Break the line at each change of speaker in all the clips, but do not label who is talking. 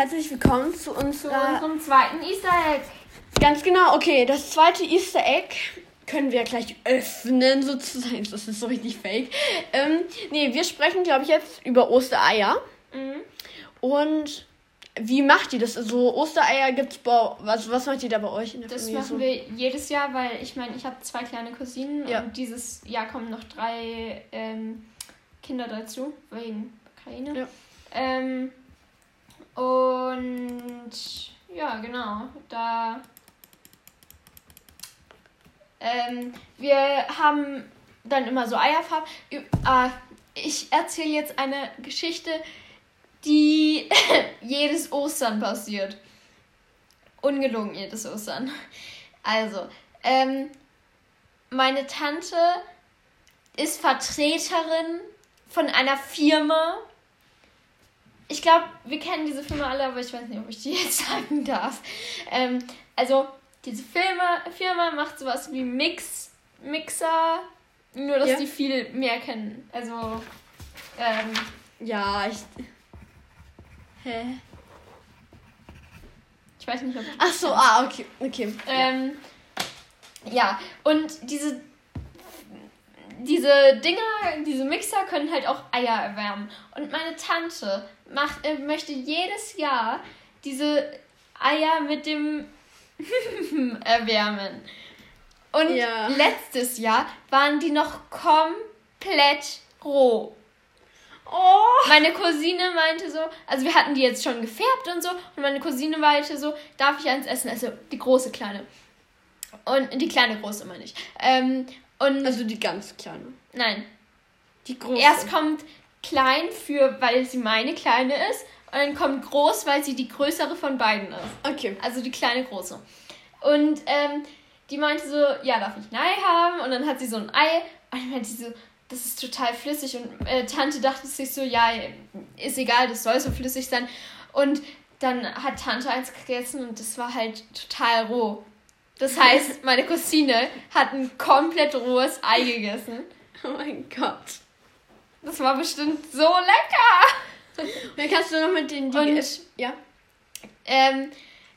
herzlich willkommen zu
Zu
unserer.
unserem zweiten Easter Egg.
Ganz genau, okay, das zweite Easter Egg können wir gleich öffnen, sozusagen. Das ist so richtig fake. Ähm, nee, wir sprechen, glaube ich, jetzt über Ostereier.
Mhm.
Und wie macht ihr das? Also, Ostereier gibt's bei. Was, was macht ihr da bei euch in der
Das
Familie
machen
so?
wir jedes Jahr, weil ich meine, ich habe zwei kleine Cousinen
Ja.
und dieses Jahr kommen noch drei ähm, Kinder dazu, wegen Ukraine.
Ja.
Ähm, und ja, genau, da. Ähm, wir haben dann immer so Eierfarben. Ah, ich erzähle jetzt eine Geschichte, die jedes Ostern passiert. Ungelogen jedes Ostern. Also, ähm, meine Tante ist Vertreterin von einer Firma. Ich glaube, wir kennen diese Firma alle, aber ich weiß nicht, ob ich die jetzt sagen darf. Ähm, also, diese Firma, Firma macht sowas wie Mix, Mixer, nur dass
Ja.
die viel mehr kennen. Also, ähm,
Ja, ich. Hä?
ich weiß nicht, ob
Ach so, ah, okay. Okay.
Ähm, ja, und diese, diese Dinger, diese Mixer können halt auch Eier erwärmen. Und meine Tante macht, äh, möchte jedes Jahr diese Eier mit dem erwärmen. Und
Ja.
letztes Jahr waren die noch komplett roh.
Oh!
Meine Cousine meinte so, also wir hatten die jetzt schon gefärbt und so, und meine Cousine meinte so, darf ich eins essen? Also die große kleine. Und die kleine große meine ich. Ähm, und
Also die ganz kleine.
nein,
Die große.
erst kommt klein für, weil sie meine kleine ist, und dann kommt groß, weil sie die größere von beiden ist.
Okay.
Also die kleine große. Und ähm, die meinte so, ja, darf ich ein Ei haben? Und dann hat sie so ein Ei. Und ich meinte sie so, das ist total flüssig. Und äh, Tante dachte sich so, ja, ist egal, das soll so flüssig sein. Und dann hat Tante eins gegessen und das war halt total roh. Das heißt, meine Cousine hat ein komplett rohes Ei gegessen.
Oh mein Gott.
Das war bestimmt so lecker.
Und dann kannst du noch mit den. Die
Und-
ja.
Ähm,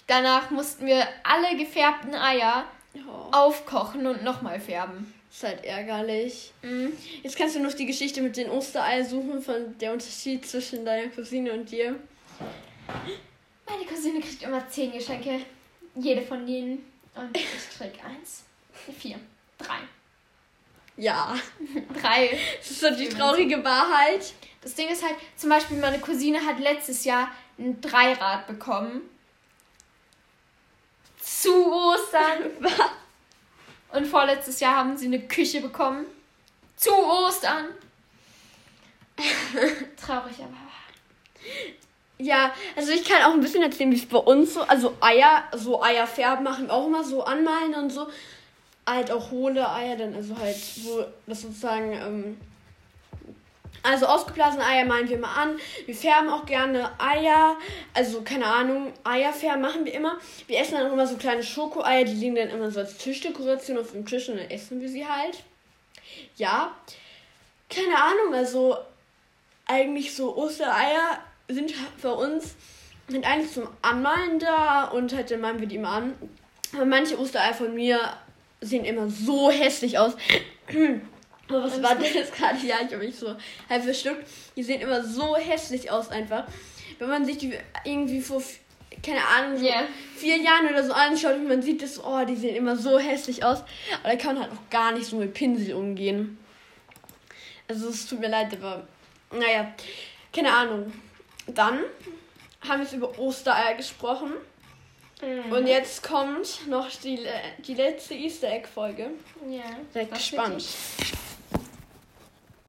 danach mussten wir alle gefärbten Eier
Oh,
aufkochen und nochmal färben.
ist halt ärgerlich.
Mhm.
Jetzt kannst du noch die Geschichte mit den Osterei suchen von der Unterschied zwischen deiner Cousine und dir.
Meine Cousine kriegt immer zehn Geschenke. Jede von denen. Und ich krieg eins. Vier. Drei.
Ja.
Drei.
Das ist so die traurige Wahrheit.
Das Ding ist halt, zum Beispiel meine Cousine hat letztes Jahr ein Dreirad bekommen. Zu Ostern. Und vorletztes Jahr haben sie eine Küche bekommen. Zu Ostern. Traurig, aber.
Ja, also ich kann auch ein bisschen erzählen, wie es bei uns so, also Eier, so Eier färben machen wir auch immer so anmalen und so. Halt auch hohle Eier, dann also halt, wo das sozusagen, ähm, also ausgeblasene Eier malen wir immer an. Wir färben auch gerne Eier, also keine Ahnung, Eier färben machen wir immer. Wir essen dann auch immer so kleine Schokoeier, die liegen dann immer so als Tischdekoration auf dem Tisch und dann essen wir sie halt. Ja, keine Ahnung, also eigentlich so Ostereier sind bei uns sind eigentlich zum Anmalen da und halt dann malen wir die immer an. Aber manche Ostereier von mir sehen immer so hässlich aus. Aber was war jetzt gerade? Ja, ich habe mich so halb verschluckt. Die sehen immer so hässlich aus einfach. Wenn man sich die irgendwie vor, keine Ahnung, so
Ja.
vier Jahren oder so anschaut und man sieht das, oh, die sehen immer so hässlich aus. Aber da kann man halt auch gar nicht so mit Pinsel umgehen. Also es tut mir leid, aber naja, keine Ahnung. Dann haben wir jetzt über Ostereier gesprochen. Und jetzt kommt noch die, le- die letzte Easter Egg Folge.
Ja.
Seid gespannt.